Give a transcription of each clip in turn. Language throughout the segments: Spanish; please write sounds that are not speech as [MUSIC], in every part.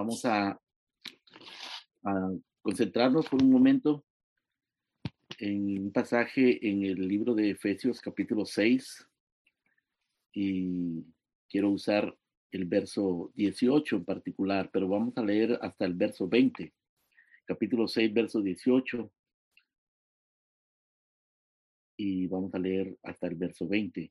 Vamos a, a concentrarnos por un momento en un pasaje en el libro de Efesios capítulo 6 y quiero usar el verso 18 en particular, pero vamos a leer hasta el verso 20. Capítulo 6, verso 18. Y vamos a leer hasta el verso 20.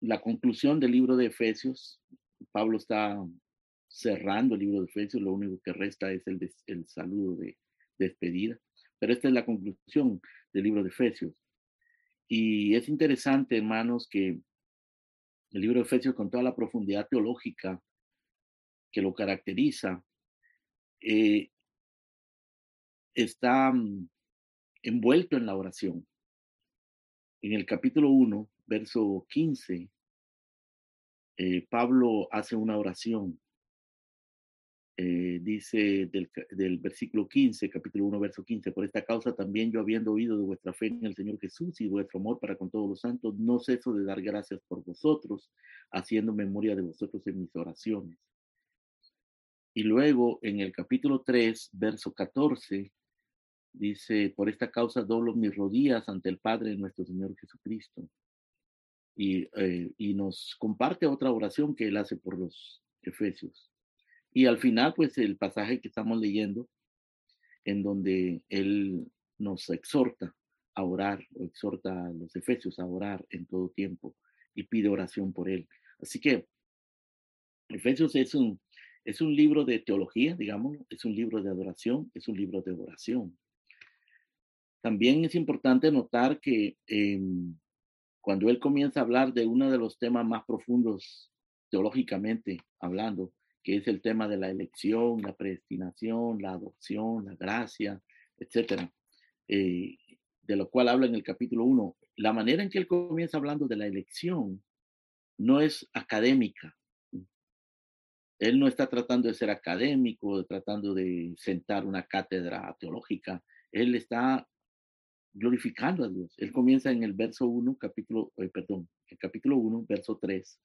la conclusión del libro de Efesios. Pablo está cerrando el libro de Efesios, lo único que resta es el, saludo de, despedida. Pero esta es la conclusión del libro de Efesios. Y es interesante, hermanos, que el libro de Efesios, con toda la profundidad teológica que lo caracteriza, eh, está mm, envuelto en la oración. En el capítulo 1, verso 15, eh, Pablo hace una oración. Eh, dice del, del, versículo 15, capítulo 1, verso 15, por esta causa también yo habiendo oído de vuestra fe en el Señor Jesús y vuestro amor para con todos los santos, no ceso de dar gracias por vosotros, haciendo memoria de vosotros en mis oraciones. Y luego en el capítulo 3, verso 14, dice, por esta causa doblo mis rodillas ante el Padre de nuestro Señor Jesucristo eh, y, nos comparte otra oración que él hace por los efesios. Y al final, pues el pasaje que estamos leyendo, en donde él nos exhorta a orar, o exhorta a los efesios a orar en todo tiempo y pide oración por él. Así que Efesios es un, es un libro de teología, digamos, es un libro de adoración, es un libro de oración. También es importante notar que cuando él comienza a hablar de uno de los temas más profundos teológicamente hablando, que es el tema de la elección, la predestinación, la adopción, la gracia, etcétera, eh, de lo cual habla en el capítulo 1, la manera en que él comienza hablando de la elección no es académica. Él no está tratando de ser académico, tratando de sentar una cátedra teológica. Él está glorificando a Dios. Él comienza en el verso 1, capítulo, eh, perdón, el capítulo 1, verso 3.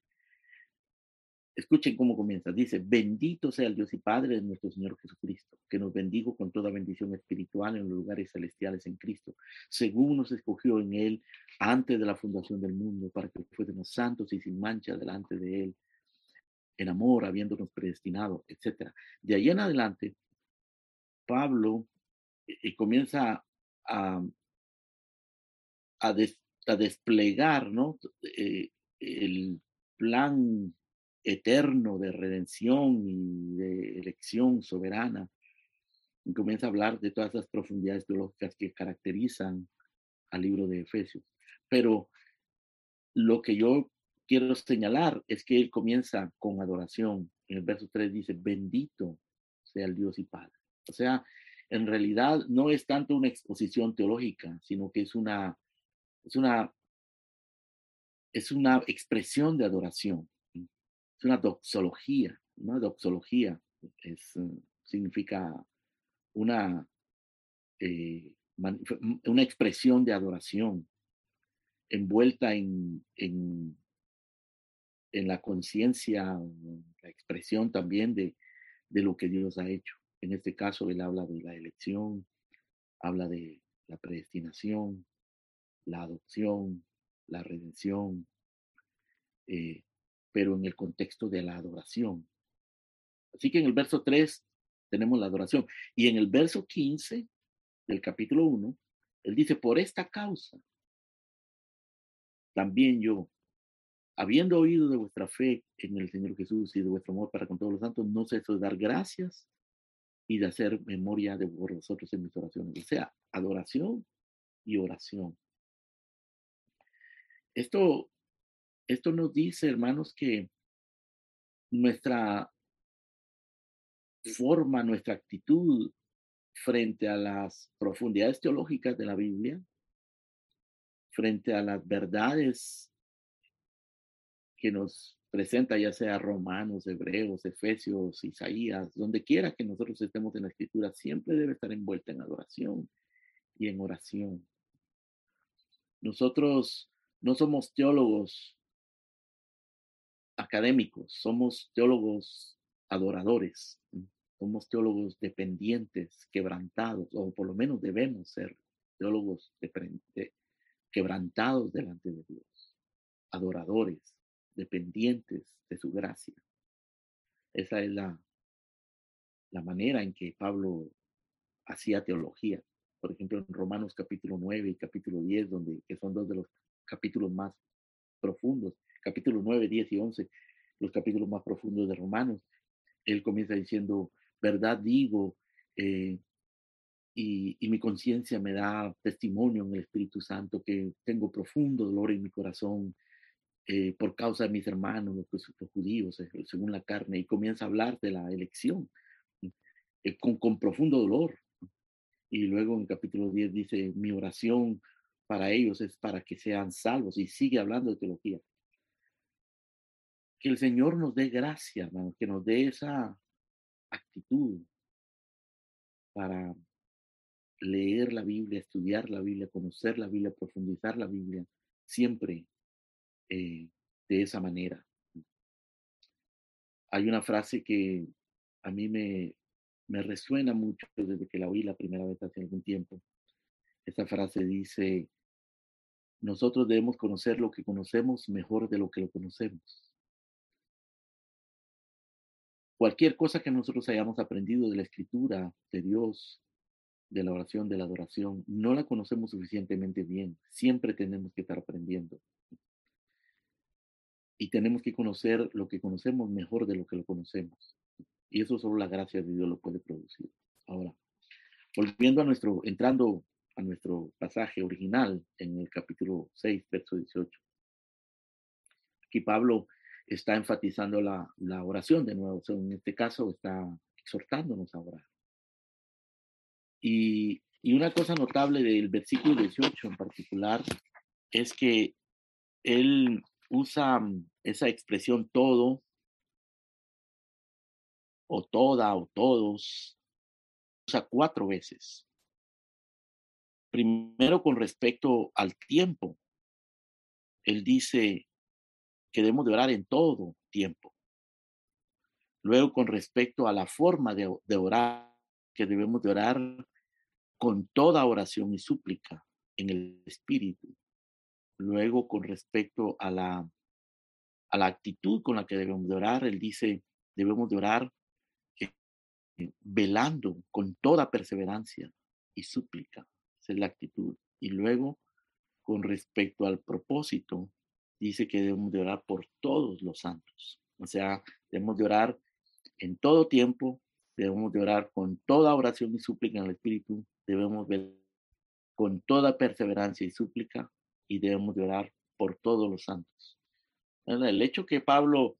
Escuchen cómo comienza. Dice, bendito sea el Dios y Padre de nuestro Señor Jesucristo, que nos bendijo con toda bendición espiritual en los lugares celestiales en Cristo, según nos escogió en Él antes de la fundación del mundo, para que fuésemos santos y sin mancha delante de Él, en amor, habiéndonos predestinado, etc. De ahí en adelante, Pablo eh, eh, comienza a, a, desplegar ¿no? Eh, el plan eterno de redención y de elección soberana. Y comienza a hablar de todas esas profundidades teológicas que caracterizan al libro de Efesios. Pero lo que yo quiero señalar es que él comienza con adoración. En el verso 3 dice, bendito sea el Dios y Padre. O sea, en realidad no es tanto una exposición teológica, sino que es una es una, es una expresión de adoración, es una doxología, una doxología eh, significa una, eh, una expresión de adoración envuelta en, en, en la conciencia, la expresión también de, de lo que Dios ha hecho. En este caso, él habla de la elección, habla de la predestinación, la adopción, la redención, eh, pero en el contexto de la adoración. Así que en el verso 3 tenemos la adoración. Y en el verso 15 del capítulo 1, él dice, por esta causa, también yo, habiendo oído de vuestra fe en el Señor Jesús y de vuestro amor para con todos los santos, no ceso de dar gracias y de hacer memoria de vosotros en mis oraciones. O sea, adoración y oración. Esto, esto nos dice, hermanos, que nuestra forma, nuestra actitud frente a las profundidades teológicas de la Biblia, frente a las verdades que nos presenta, ya sea Romanos, Hebreos, Efesios, Isaías, donde quiera que nosotros estemos en la escritura, siempre debe estar envuelta en adoración y en oración. Nosotros no somos teólogos académicos, somos teólogos adoradores, somos teólogos dependientes, quebrantados, o por lo menos debemos ser teólogos quebrantados delante de Dios, adoradores, dependientes de su gracia. Esa es la, la manera en que Pablo hacía teología. Por ejemplo, en Romanos capítulo 9 y capítulo 10, donde, que son dos de los capítulos más profundos, capítulo 9, 10 y 11, los capítulos más profundos de Romanos, él comienza diciendo, verdad digo, eh, y, y, mi conciencia me da testimonio en el Espíritu Santo que tengo profundo dolor en mi corazón eh, por causa de mis hermanos, los, judíos, eh, según la carne, y comienza a hablar de la elección con, con profundo dolor. Y luego en capítulo 10 dice, mi oración para ellos es para que sean salvos, y sigue hablando de teología que el Señor nos dé gracia, hermano, que nos dé esa actitud para leer la Biblia, estudiar la Biblia, conocer la Biblia, profundizar la Biblia, siempre eh, de esa manera. Hay una frase que a mí me, me resuena mucho desde que la oí la primera vez hace algún tiempo. Esa frase dice, nosotros debemos conocer lo que conocemos mejor de lo que lo conocemos. Cualquier cosa que nosotros hayamos aprendido de la escritura, de Dios, de la oración, de la adoración, no la conocemos suficientemente bien. Siempre tenemos que estar aprendiendo. Y tenemos que conocer lo que conocemos mejor de lo que lo conocemos. Y eso solo la gracia de Dios lo puede producir. Ahora, volviendo a nuestro, entrando a nuestro pasaje original en el capítulo 6, verso 18. Aquí Pablo está enfatizando la, la oración de nuevo. en este caso está exhortándonos a orar. Y, y, una cosa notable del versículo 18 en particular es que él usa mm, esa expresión todo o toda o todos, usa cuatro veces. Primero con respecto al tiempo. Él dice, que debemos de orar en todo tiempo. Luego, con respecto a la forma de, orar, que debemos de orar con toda oración y súplica en el Espíritu. Luego, con respecto a la, a la actitud con la que debemos de orar, él dice, debemos de orar eh, velando con toda perseverancia y súplica. Es la actitud. Y luego, con respecto al propósito, dice que debemos de orar por todos los santos. O sea, debemos de orar en todo tiempo, debemos de orar con toda oración y súplica en el Espíritu, debemos ver con toda perseverancia y súplica y debemos de orar por todos los santos. El hecho que Pablo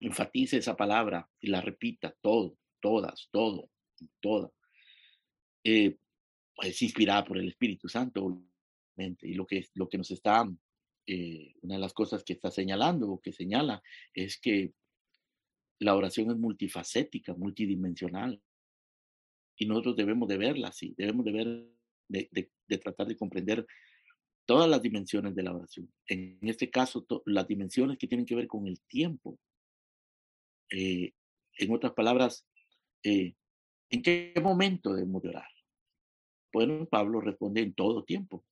enfatice esa palabra y la repita, todo, todas, todo, toda, eh, es inspirada por el Espíritu Santo, y lo que, lo que nos está eh, una de las cosas que está señalando o que señala es que la oración es multifacética, multidimensional. Y nosotros debemos de verla así, debemos de ver, de, tratar de comprender todas las dimensiones de la oración. En este caso, las dimensiones que tienen que ver con el tiempo. Eh, en otras palabras, eh, ¿en qué momento debemos de orar? Bueno, Pablo responde en todo tiempo.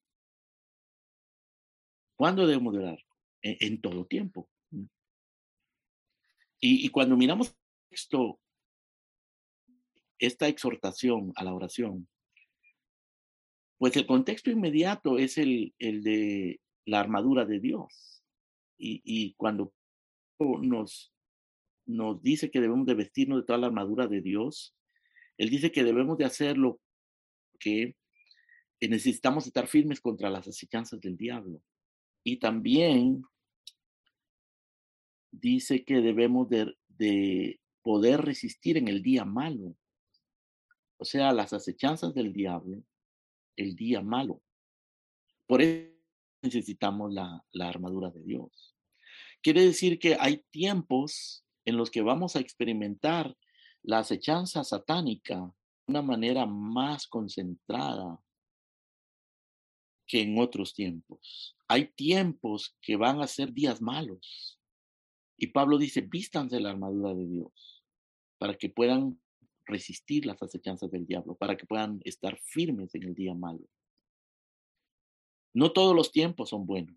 ¿Cuándo debemos de orar? En, todo tiempo. Y, cuando miramos esto, esta exhortación a la oración, pues el contexto inmediato es el, de la armadura de Dios. Y, cuando nos, dice que debemos de vestirnos de toda la armadura de Dios, Él dice que debemos de hacerlo que necesitamos estar firmes contra las acechanzas del diablo. Y también dice que debemos de, poder resistir en el día malo. o sea, las acechanzas del diablo, el día malo. Por eso necesitamos la, la armadura de Dios. Quiere decir que hay tiempos en los que vamos a experimentar la acechanza satánica una manera más concentrada que en otros tiempos. Hay tiempos que van a ser días malos. Y Pablo dice, vístanse la armadura de Dios para que puedan resistir las acechanzas del diablo, para que puedan estar firmes en el día malo. No todos los tiempos son buenos,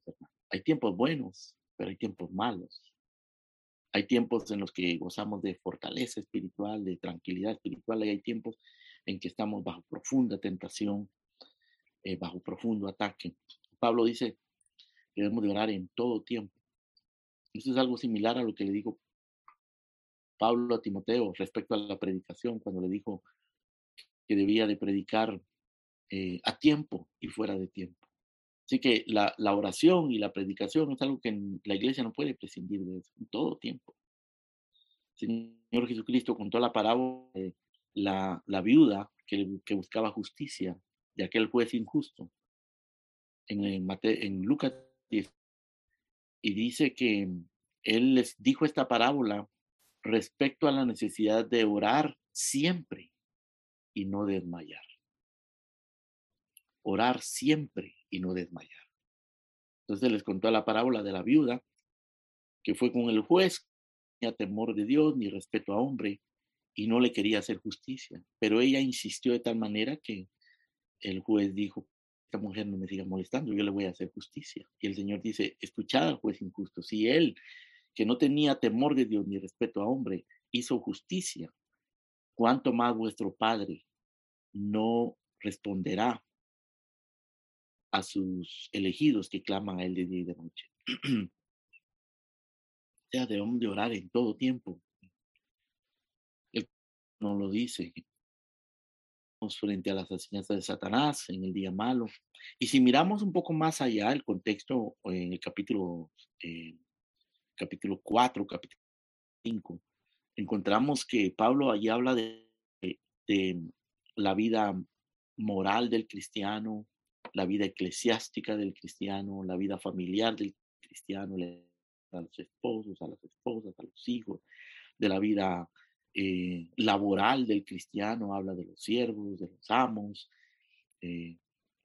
Hay tiempos buenos, pero hay tiempos malos. Hay tiempos en los que gozamos de fortaleza espiritual, de tranquilidad espiritual, y hay tiempos en que estamos bajo profunda tentación, eh, bajo profundo ataque. Pablo dice que debemos de orar en todo tiempo. Eso es algo similar a lo que le dijo Pablo a Timoteo respecto a la predicación, cuando le dijo que debía de predicar eh, a tiempo y fuera de tiempo. Así que la, oración y la predicación es algo que la iglesia no puede prescindir de eso, en todo tiempo. El Señor Jesucristo contó la parábola de la, viuda que, que, buscaba justicia de aquel juez injusto en, en Lucas 10. Y dice que él les dijo esta parábola respecto a la necesidad de orar siempre y no desmayar. Orar siempre y no desmayar. Entonces les contó la parábola de la viuda, que fue con el juez, tenía temor de Dios ni respeto a hombre, y no le quería hacer justicia. Pero ella insistió de tal manera que el juez dijo, esta mujer no me siga molestando, yo le voy a hacer justicia. Y el Señor dice, escuchad al juez injusto, si él, que no tenía temor de Dios ni respeto a hombre, hizo justicia, ¿cuánto más vuestro Padre no responderá a sus elegidos que claman a Él de día y de noche. [CLEARS THROAT] o sea, debemos de orar en todo tiempo. Él no lo dice. Frente a las enseñanzas de Satanás en el día malo. Y si miramos un poco más allá el contexto en el capítulo, eh, capítulo 4, capítulo 5, encontramos que Pablo allí habla de, de la vida moral del cristiano, la vida eclesiástica del cristiano, la vida familiar del cristiano, a los esposos, a las esposas, a los hijos, de la vida eh, laboral del cristiano, habla de los siervos, de los amos, eh,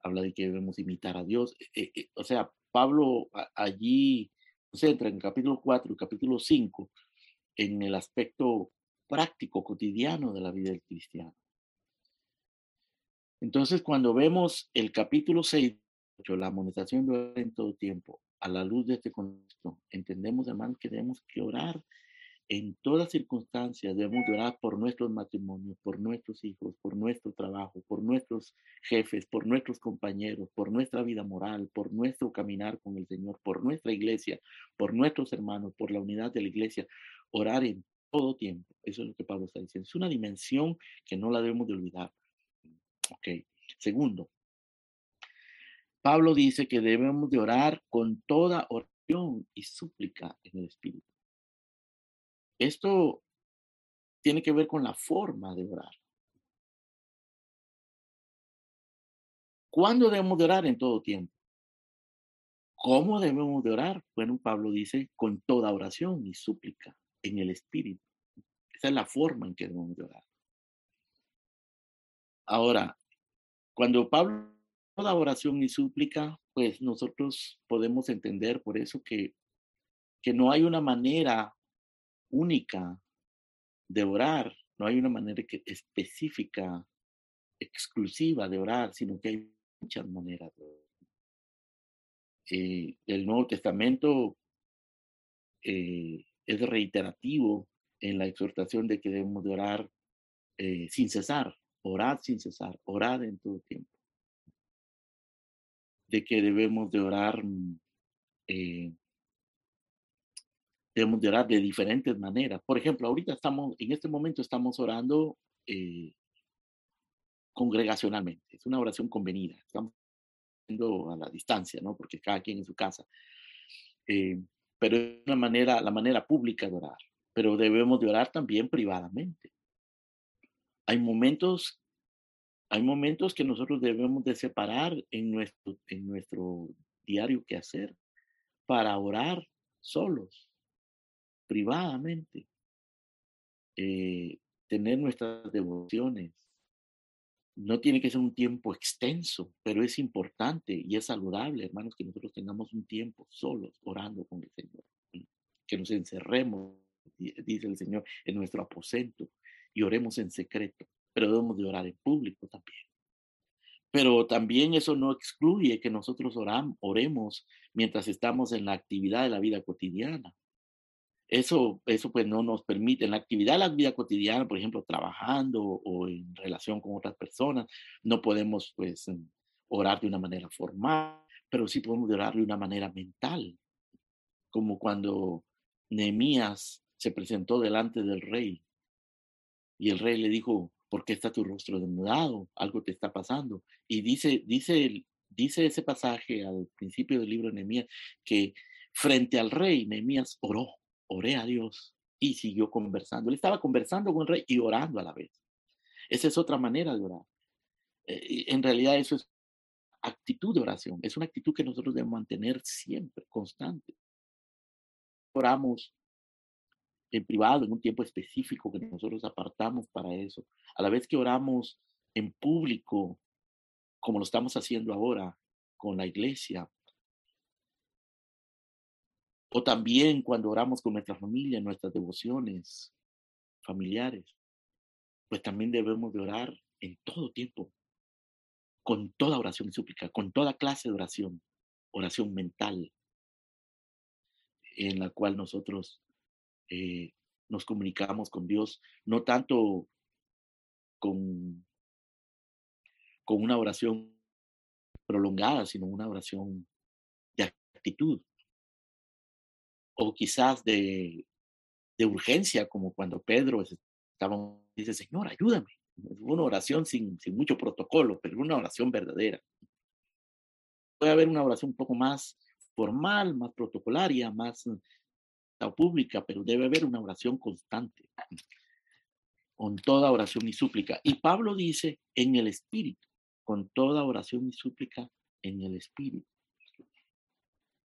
habla de que debemos imitar a Dios. Eh, o sea, Pablo allí se entra en capítulo 4 y capítulo 5 en el aspecto práctico, cotidiano de la vida del cristiano. Entonces, cuando vemos el capítulo 6, la amonestación de en todo tiempo, a la luz de este contexto, entendemos, hermanos, que debemos orar en todas circunstancias, debemos orar por nuestros matrimonios, por nuestros hijos, por nuestro trabajo, por nuestros jefes, por nuestros compañeros, por nuestra vida moral, por nuestro caminar con el Señor, por nuestra iglesia, por nuestros hermanos, por la unidad de la iglesia. Orar en todo tiempo. Eso es lo que Pablo está diciendo. Es una dimensión que no la debemos de olvidar. Ok. Segundo, Pablo dice que debemos de orar con toda oración y súplica en el Espíritu. Esto tiene que ver con la forma de orar. ¿Cuándo debemos de orar? En todo tiempo. ¿Cómo debemos de orar? Bueno, Pablo dice con toda oración y súplica en el Espíritu. Esa es la forma en que debemos de orar. Ahora, cuando Pablo da oración y súplica, pues nosotros podemos entender por eso que, que no hay una manera única de orar, no hay una manera específica, exclusiva de orar, sino que hay muchas maneras de orar. Eh, el Nuevo Testamento eh, es reiterativo en la exhortación de que debemos de orar eh, sin cesar, orad sin cesar, orad en todo tiempo. De que debemos de orar, mm, eh, debemos de orar de diferentes maneras. Por ejemplo, ahorita estamos, en este momento estamos orando eh, congregacionalmente. Es una oración convenida. Estamos a la distancia, ¿no? Porque cada quien en su casa. Eh, pero es una manera, la manera pública de orar. Pero debemos de orar también privadamente hay momentos Hay momentos que nosotros debemos de separar en nuestro, en nuestro diario que hacer para orar solos, privadamente, eh, tener nuestras devociones. No tiene que ser un tiempo extenso, pero es importante y es saludable, hermanos, que nosotros tengamos un tiempo solos orando con el Señor. Que nos encerremos, dice el Señor, en nuestro aposento y oremos en secreto, pero debemos de orar en público también. Pero también eso no excluye que nosotros oremos mientras estamos en la actividad de la vida cotidiana. Eso, eso pues no nos permite, en la actividad de la vida cotidiana, por ejemplo, trabajando o en relación con otras personas, no podemos pues orar de una manera formal, pero sí podemos orar de una manera mental, como cuando Nehemías se presentó delante del rey y el rey le dijo, ¿por qué está tu rostro demudado? Algo te está pasando. Y dice, dice, dice ese pasaje al principio del libro de Nehemías que frente al rey Nehemías oró, oré a Dios y siguió conversando. Él estaba conversando con el rey y orando a la vez. Esa es otra manera de orar. Eh, en realidad eso es actitud de oración, es una actitud que nosotros debemos mantener siempre, constante. Oramos en privado, en un tiempo específico que nosotros apartamos para eso, a la vez que oramos en público, como lo estamos haciendo ahora con la iglesia, o también cuando oramos con nuestra familia, nuestras devociones familiares, pues también debemos de orar en todo tiempo, con toda oración y súplica, con toda clase de oración, oración mental, en la cual nosotros eh, nos comunicamos con Dios, no tanto con, con una oración prolongada, sino una oración de actitud, o quizás de, de urgencia, como cuando Pedro estaba, dice, Señor, ayúdame. Una oración sin, sin mucho protocolo, pero una oración verdadera. Puede haber una oración un poco más formal, más protocolaria, más pública, pero debe haber una oración constante, [CLEARS THROAT] con toda oración y súplica. Y Pablo dice en el Espíritu, con toda oración y súplica en el Espíritu.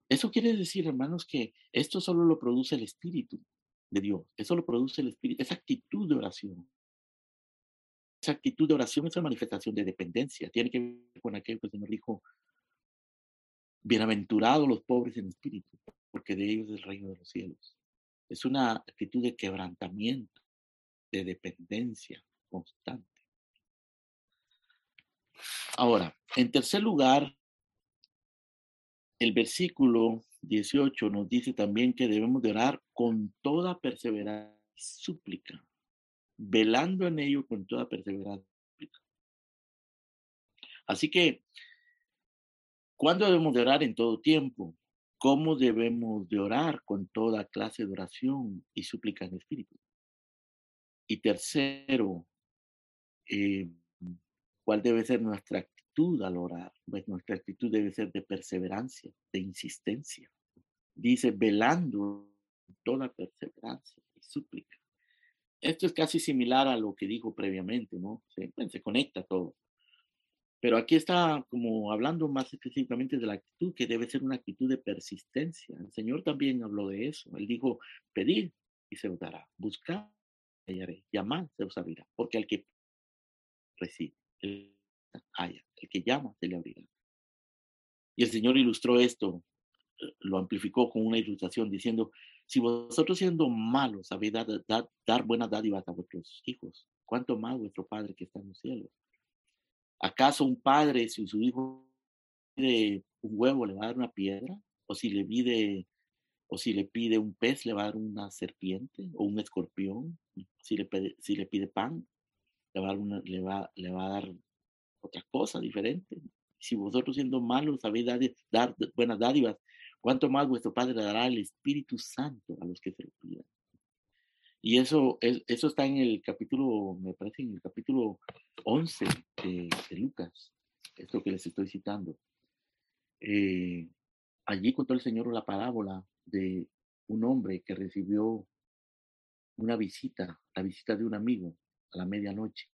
Eso quiere decir, hermanos, que esto solo lo produce el Espíritu de Dios, eso lo produce el Espíritu, esa actitud de oración. Esa actitud de oración es una manifestación de dependencia, tiene que ver con aquello que el Señor dijo, bienaventurados los pobres en espíritu, porque de ellos es el reino de los cielos. Es una actitud de quebrantamiento, de dependencia constante. Ahora, en tercer lugar, el versículo 18 nos dice también que debemos de orar con toda perseverancia y súplica, velando en ello con toda perseverancia. Así que, ¿cuándo debemos de orar en todo tiempo? Cómo debemos de orar con toda clase de oración y súplica en espíritu. Y tercero, eh, ¿cuál debe ser nuestra actitud al orar? Pues nuestra actitud debe ser de perseverancia, de insistencia. Dice, velando toda perseverancia y súplica. Esto es casi similar a lo que dijo previamente, ¿no? Se, se conecta todo. Pero aquí está como hablando más específicamente de la actitud, que debe ser una actitud de persistencia. El Señor también habló de eso. Él dijo, pedir y se os dará, buscar y hallaré, llamar se os abrirá, porque al que recibe, el haya, el que llama se le abrirá. Y el Señor ilustró esto, eh, lo amplificó con una ilustración diciendo, si vosotros siendo malos sabéis dar, dar buenas dádivas a vuestros hijos, ¿cuánto más vuestro Padre que está en los cielos ¿Acaso un padre, si su hijo pide un huevo, le va a dar una piedra? ¿O si le pide, o si le pide un pez, le va a dar una serpiente o un escorpión? Si le pide, si le pide pan, le va, a dar una, le, va, le va a dar otra cosa diferente. Si vosotros siendo malos sabéis dar, dar buenas dádivas, ¿cuánto más vuestro Padre dará el Espíritu Santo a los que se lo pidan? Y eso, eso está en el capítulo, me parece, en el capítulo 11 de, Lucas, esto que les estoy citando. Eh, allí contó el Señor la parábola de un hombre que recibió una visita, la visita de un amigo a la medianoche.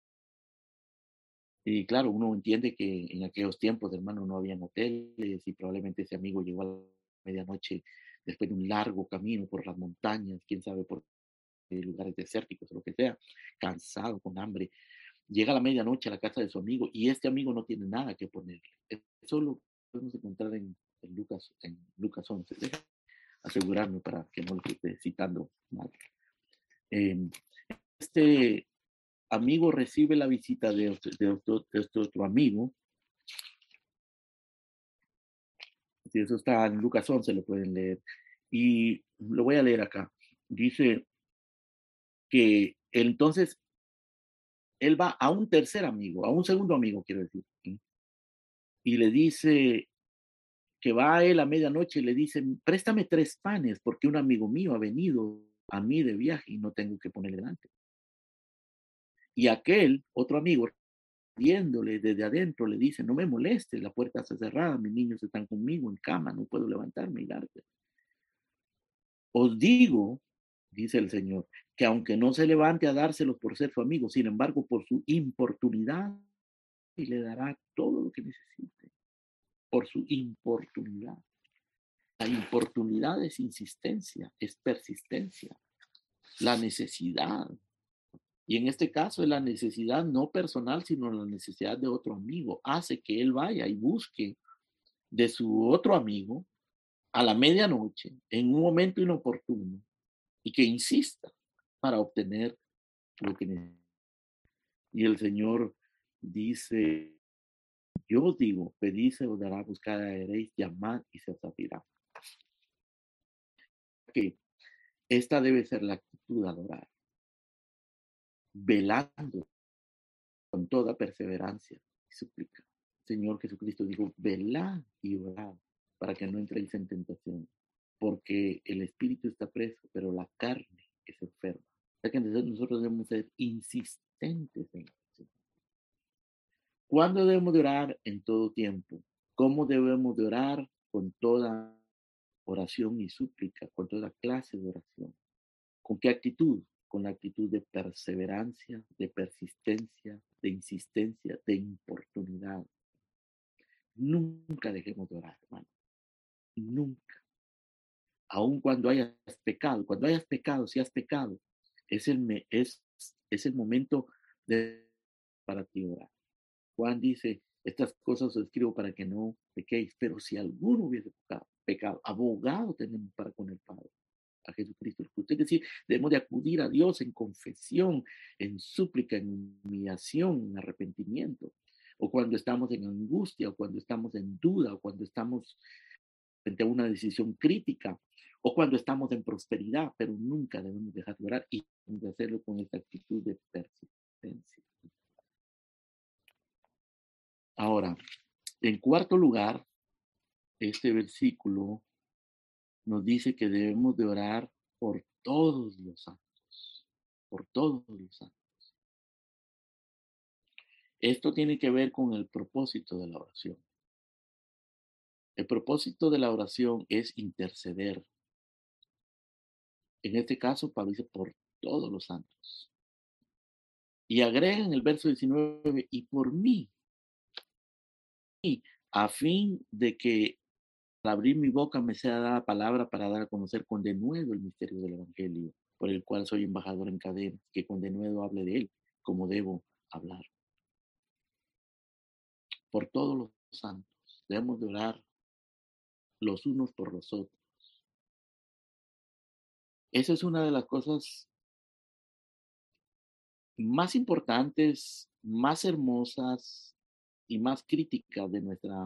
Y claro, uno entiende que en aquellos tiempos, hermano, no habían hoteles y probablemente ese amigo llegó a la medianoche después de un largo camino por las montañas, quién sabe por lugares desérticos o lo que sea, cansado, con hambre. Llega a la medianoche a la casa de su amigo y este amigo no tiene nada que ponerle. Eso lo podemos encontrar en, Lucas, en Lucas 11. asegurarme para que no lo esté citando mal. Em, este amigo recibe la visita de, otro, este otro amigo. Si eso está en Lucas 11, lo pueden leer. Y lo voy a leer acá. Dice que entonces él va a un tercer amigo, a un segundo amigo, quiero decir, y le dice que va a él a medianoche y le dice, préstame tres panes porque un amigo mío ha venido a mí de viaje y no tengo que ponerle delante. Y aquel otro amigo, viéndole desde adentro, le dice, no me molestes, la puerta está cerrada, mis niños están conmigo en cama, no puedo levantarme y darte. Os digo, dice el Señor, que aunque no se levante a dárselos por ser su amigo, sin embargo, por su importunidad, y le dará todo lo que necesite, por su importunidad. La importunidad es insistencia, es persistencia, la necesidad, y en este caso es la necesidad no personal, sino la necesidad de otro amigo. Hace que él vaya y busque de su otro amigo a la medianoche, en un momento inoportuno, y que insista para obtener lo que necesita. Y el Señor dice, yo digo, pedid se os dará, buscar haréis, llamad y se os abrirá. Que esta debe ser la actitud de adorar velando con toda perseverancia y suplica. Señor Jesucristo dijo, velad y orad para que no entréis en tentación, porque el espíritu está preso, pero la carne es enferma. O sea que nosotros debemos ser insistentes en eso. ¿Cuándo debemos de orar? En todo tiempo. ¿Cómo debemos de orar? Con toda oración y súplica, con toda clase de oración. ¿Con qué actitud? con la actitud de perseverancia, de persistencia, de insistencia, de importunidad. Nunca dejemos de orar, hermano. Nunca. Aun cuando hayas pecado, cuando hayas pecado, si has pecado, es el, es, es el momento de, para ti orar. Juan dice, estas cosas os escribo para que no pequéis, pero si alguno hubiese pecado, pecado abogado tenemos para con el Padre a Jesucristo Es decir, debemos de acudir a Dios en confesión, en súplica, en humillación, en arrepentimiento. O cuando estamos en angustia, o cuando estamos en duda, o cuando estamos frente a una decisión crítica, o cuando estamos en prosperidad, pero nunca debemos dejar de orar y de hacerlo con esta actitud de persistencia. Ahora, en cuarto lugar, este versículo nos dice que debemos de orar por todos los santos, por todos los santos. Esto tiene que ver con el propósito de la oración. El propósito de la oración es interceder. En este caso, Pablo dice por todos los santos. Y agrega en el verso 19, y por mí, y a fin de que abrir mi boca me sea dada palabra para dar a conocer con denuedo el misterio del Evangelio, por el cual soy embajador en cadena, que con denuedo hable de él como debo hablar. Por todos los santos, debemos de orar los unos por los otros. Esa es una de las cosas más importantes, más hermosas y más críticas de nuestra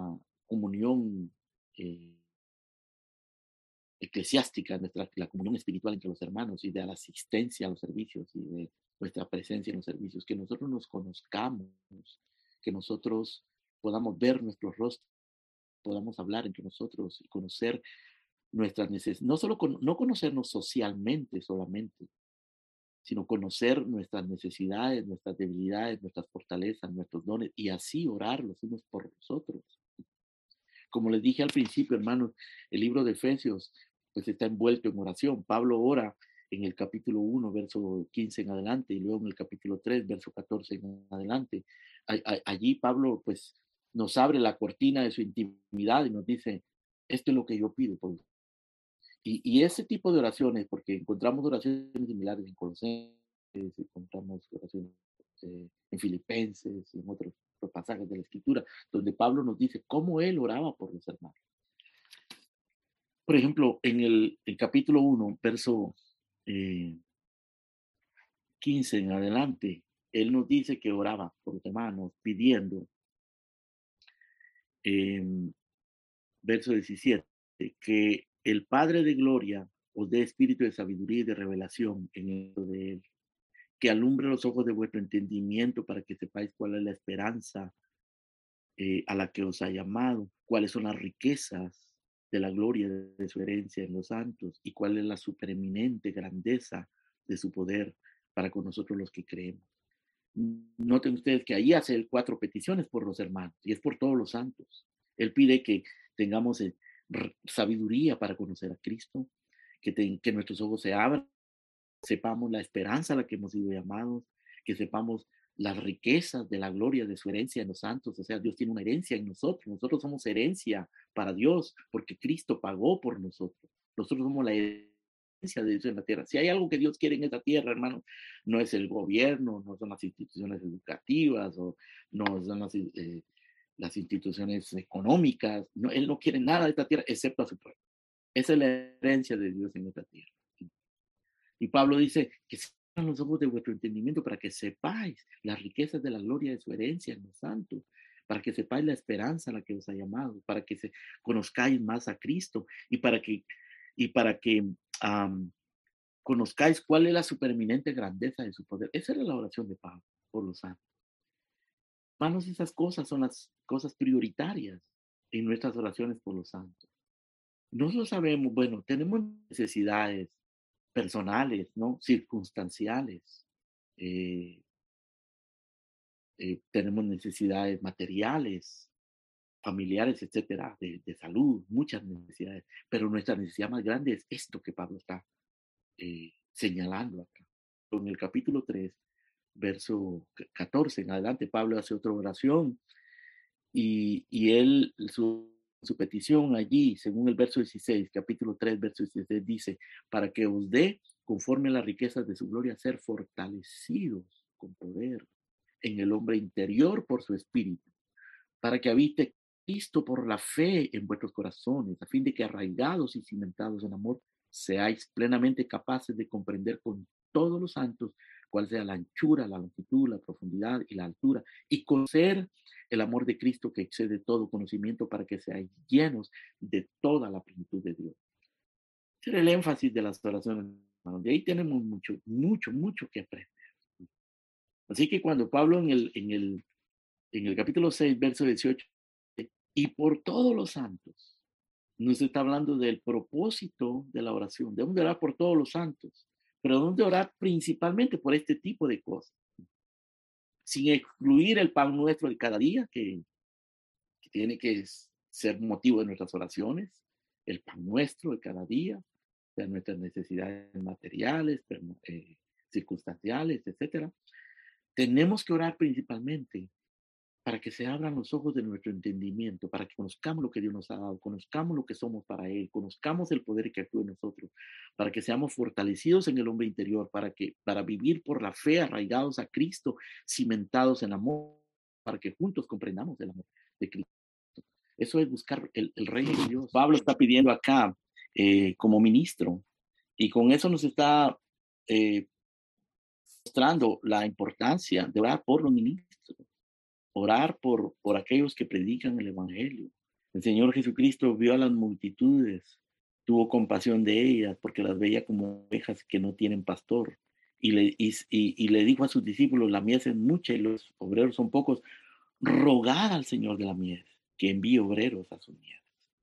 comunión eh, eclesiástica, nuestra, la comunión espiritual entre los hermanos y de la asistencia a los servicios y de nuestra presencia en los servicios, que nosotros nos conozcamos, que nosotros podamos ver nuestros rostros, podamos hablar entre nosotros y conocer nuestras necesidades, no solo no conocernos socialmente solamente, sino conocer nuestras necesidades, nuestras debilidades, nuestras fortalezas, nuestros dones y así orar los unos por los otros. Como les dije al principio, hermanos, el libro de Efesios pues está envuelto en oración. Pablo ora en el capítulo 1, verso 15 en adelante, y luego en el capítulo 3, verso 14 en adelante, allí Pablo pues nos abre la cortina de su intimidad y nos dice, esto es lo que yo pido por y, y ese tipo de oraciones, porque encontramos oraciones similares en Colosenses, encontramos oraciones eh, en Filipenses y en otros, pasajes de la Escritura, donde Pablo nos dice cómo él oraba por los hermanos. Por ejemplo, en el, capítulo 1, verso 15 eh, en adelante, él nos dice que oraba por los hermanos pidiendo, verso 17, que el Padre de Gloria os dé espíritu de sabiduría y de revelación en el de él, que alumbre los ojos de vuestro entendimiento para que sepáis cuál es la esperanza eh, a la que os ha llamado, cuáles son las riquezas de la gloria de su herencia en los santos y cuál es la supereminente grandeza de su poder para con nosotros los que creemos. Noten ustedes que ahí hace cuatro peticiones por los hermanos y es por todos los santos. Él pide que tengamos sabiduría para conocer a Cristo, que, que nuestros ojos se abran, sepamos la esperanza a la que hemos sido llamados, que sepamos las riquezas de la gloria de su herencia en los santos. O sea, Dios tiene una herencia en nosotros. Nosotros somos herencia para Dios porque Cristo pagó por nosotros. Nosotros somos la herencia de Dios en la tierra. Si hay algo que Dios quiere en esta tierra, hermano, no es el gobierno, no son las instituciones educativas o no son las, eh, las instituciones económicas. No, él no quiere nada de esta tierra excepto a su pueblo. Esa es la herencia de Dios en esta tierra. Y Pablo dice que sean los ojos de vuestro entendimiento para que sepáis las riquezas de la gloria de su herencia en los santos, para que sepáis la esperanza a la que os ha llamado, para que se conozcáis más a Cristo y para que, y para que conozcáis cuál es la supereminente grandeza de su poder. Esa era la oración de Pablo por los santos. Hermanos, esas cosas son las cosas prioritarias en nuestras oraciones por los santos. Nosotros sabemos, bueno, tenemos necesidades personales, ¿no? Circunstanciales. Eh, eh, tenemos necesidades materiales, familiares, etcétera, de, salud, muchas necesidades. Pero nuestra necesidad más grande es esto que Pablo está eh, señalando acá. En el capítulo 3, verso 14 en adelante, Pablo hace otra oración y, y él, su, su, petición allí, según el verso 16, capítulo 3, verso 16, dice, para que os dé, conforme a las riquezas de su gloria, ser fortalecidos con poder en el hombre interior por su espíritu, para que habite Cristo por la fe en vuestros corazones, a fin de que arraigados y cimentados en amor, seáis plenamente capaces de comprender con todos los santos cuál sea la anchura, la longitud, la profundidad y la altura, y conocer el amor de Cristo que excede todo conocimiento para que seáis llenos de toda la plenitud de Dios. Ese es el énfasis de las oraciones, De ahí tenemos mucho, mucho, mucho que aprender. Así que cuando Pablo en el, en el, en el capítulo 6, verso 18, y por todos los santos, nos está hablando del propósito de la oración, de dónde orar por todos los santos pero ¿dónde orar principalmente por este tipo de cosas? Sin excluir el pan nuestro de cada día, que, tiene que ser motivo de nuestras oraciones, el pan nuestro de cada día, de nuestras necesidades materiales, eh, circunstanciales, etcétera. Tenemos que orar principalmente para que se abran los ojos de nuestro entendimiento, para que conozcamos lo que Dios nos ha dado, conozcamos lo que somos para Él, conozcamos el poder que actúa en nosotros, para que seamos fortalecidos en el hombre interior, para que para vivir por la fe, arraigados a Cristo, cimentados en amor, para que juntos comprendamos el amor de Cristo. Eso es buscar el, el reino de Dios. Pablo está pidiendo acá eh, como ministro y con eso nos está eh, mostrando la importancia de orar por los ministros orar por, por aquellos que predican el Evangelio. El Señor Jesucristo vio a las multitudes, tuvo compasión de ellas porque las veía como ovejas que no tienen pastor. Y le, y, le dijo a sus discípulos, la mies es mucha y los obreros son pocos, rogad al Señor de la mies que envíe obreros a su mies.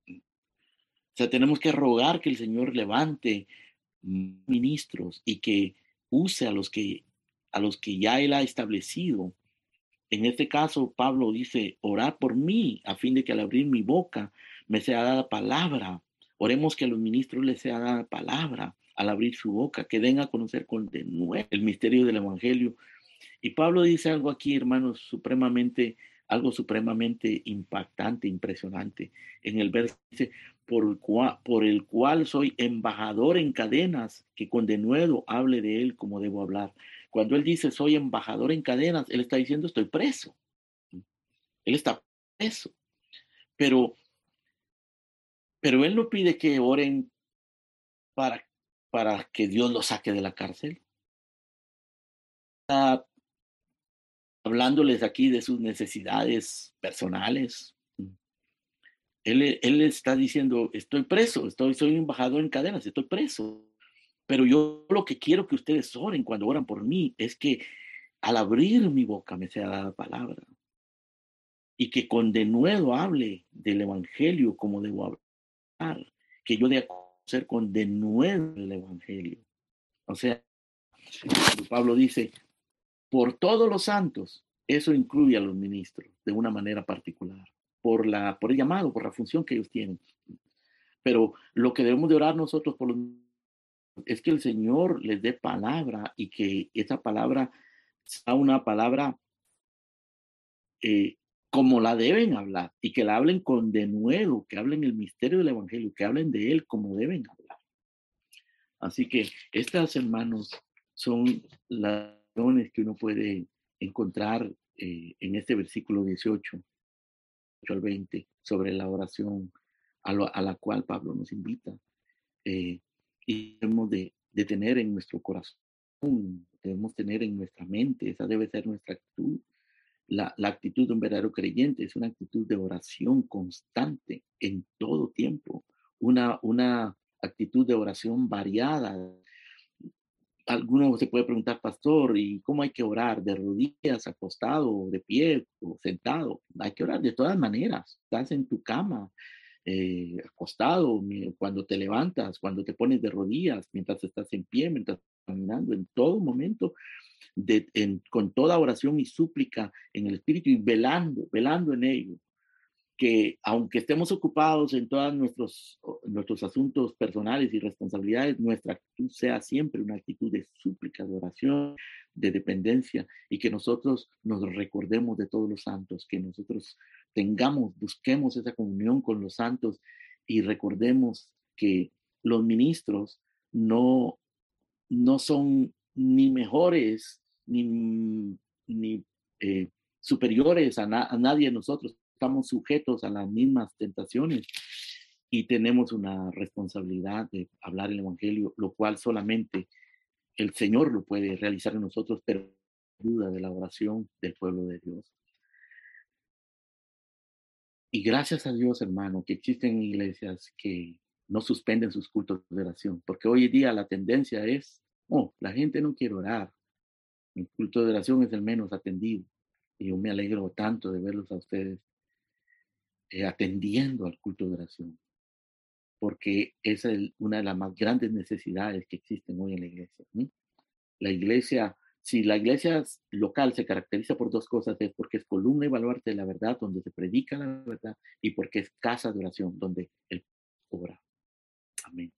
O sea, tenemos que rogar que el Señor levante ministros y que use a los que, a los que ya Él ha establecido en este caso, Pablo dice, orad por mí a fin de que al abrir mi boca me sea dada palabra. Oremos que a los ministros les sea dada palabra al abrir su boca, que den a conocer con de nuevo el misterio del Evangelio Y Pablo dice algo aquí, hermanos, supremamente, algo supremamente impactante, impresionante. En el verso por el, cual, por el cual soy embajador en cadenas, que con denuedo hable de él como debo hablar. Cuando él dice soy embajador en cadenas, él está diciendo estoy preso. Él está preso. Pero, pero él no pide que oren para, para que Dios lo saque de la cárcel. Está hablándoles aquí de sus necesidades personales, él, está diciendo, estoy preso, estoy, soy embajador en cadenas, estoy preso. Pero yo lo que quiero que ustedes oren cuando oran por mí es que al abrir mi boca me sea dada palabra. Y que con denuedo hable del Evangelio como debo hablar. Que yo dé a conocer con denuedo el Evangelio. O sea, Pablo dice, por todos los santos, eso incluye a los ministros de una manera particular por, la, por el llamado, por la función que ellos tienen. Pero lo que debemos de orar nosotros por los, es que el Señor les dé palabra y que esa palabra sea una palabra eh, como la deben hablar y que la hablen con denuedo, que hablen el misterio del Evangelio, que hablen de Él como deben hablar. Así que estas hermanos son las razones que uno puede encontrar eh, en este versículo 18 al 20 sobre la oración a, la cual Pablo nos invita. Eh, y debemos de, tener en nuestro corazón, debemos tener en nuestra mente, esa debe ser nuestra actitud. La, la, actitud de un verdadero creyente es una actitud de oración constante en todo tiempo, una, una actitud de oración variada, alguno se puede preguntar, pastor, ¿y cómo hay que orar? ¿De rodillas, acostado, de pie o sentado? Hay que orar de todas maneras. Estás en tu cama, eh, acostado, cuando te levantas, cuando te pones de rodillas, mientras estás en pie, mientras caminando, en todo momento, de, con toda oración y súplica en el Espíritu y velando, velando en ello que aunque estemos ocupados en todos nuestros, nuestros asuntos personales y responsabilidades, nuestra actitud sea siempre una actitud de súplica, de oración, de dependencia y que nosotros nos recordemos de todos los santos, que nosotros tengamos, busquemos esa comunión con los santos y recordemos que los ministros no, no son ni mejores ni, ni eh, superiores a, a nadie de nosotros, estamos sujetos a las mismas tentaciones y tenemos una responsabilidad de hablar el Evangelio, lo cual solamente el Señor lo puede realizar en nosotros, pero ayuda de la oración del pueblo de Dios. Y gracias a Dios, hermano, que existen iglesias que no suspenden sus cultos de oración, porque hoy día la tendencia es, oh, la gente no quiere orar, el culto de oración es el menos atendido. Y yo me alegro tanto de verlos a ustedes eh, atendiendo al culto de oración, porque esa es una de las más grandes necesidades que existen hoy en la iglesia. La iglesia, si la iglesia local se caracteriza por dos cosas, es porque es columna y baluarte de la verdad, donde se predica la verdad, y porque es casa de oración, donde el ora. Amén.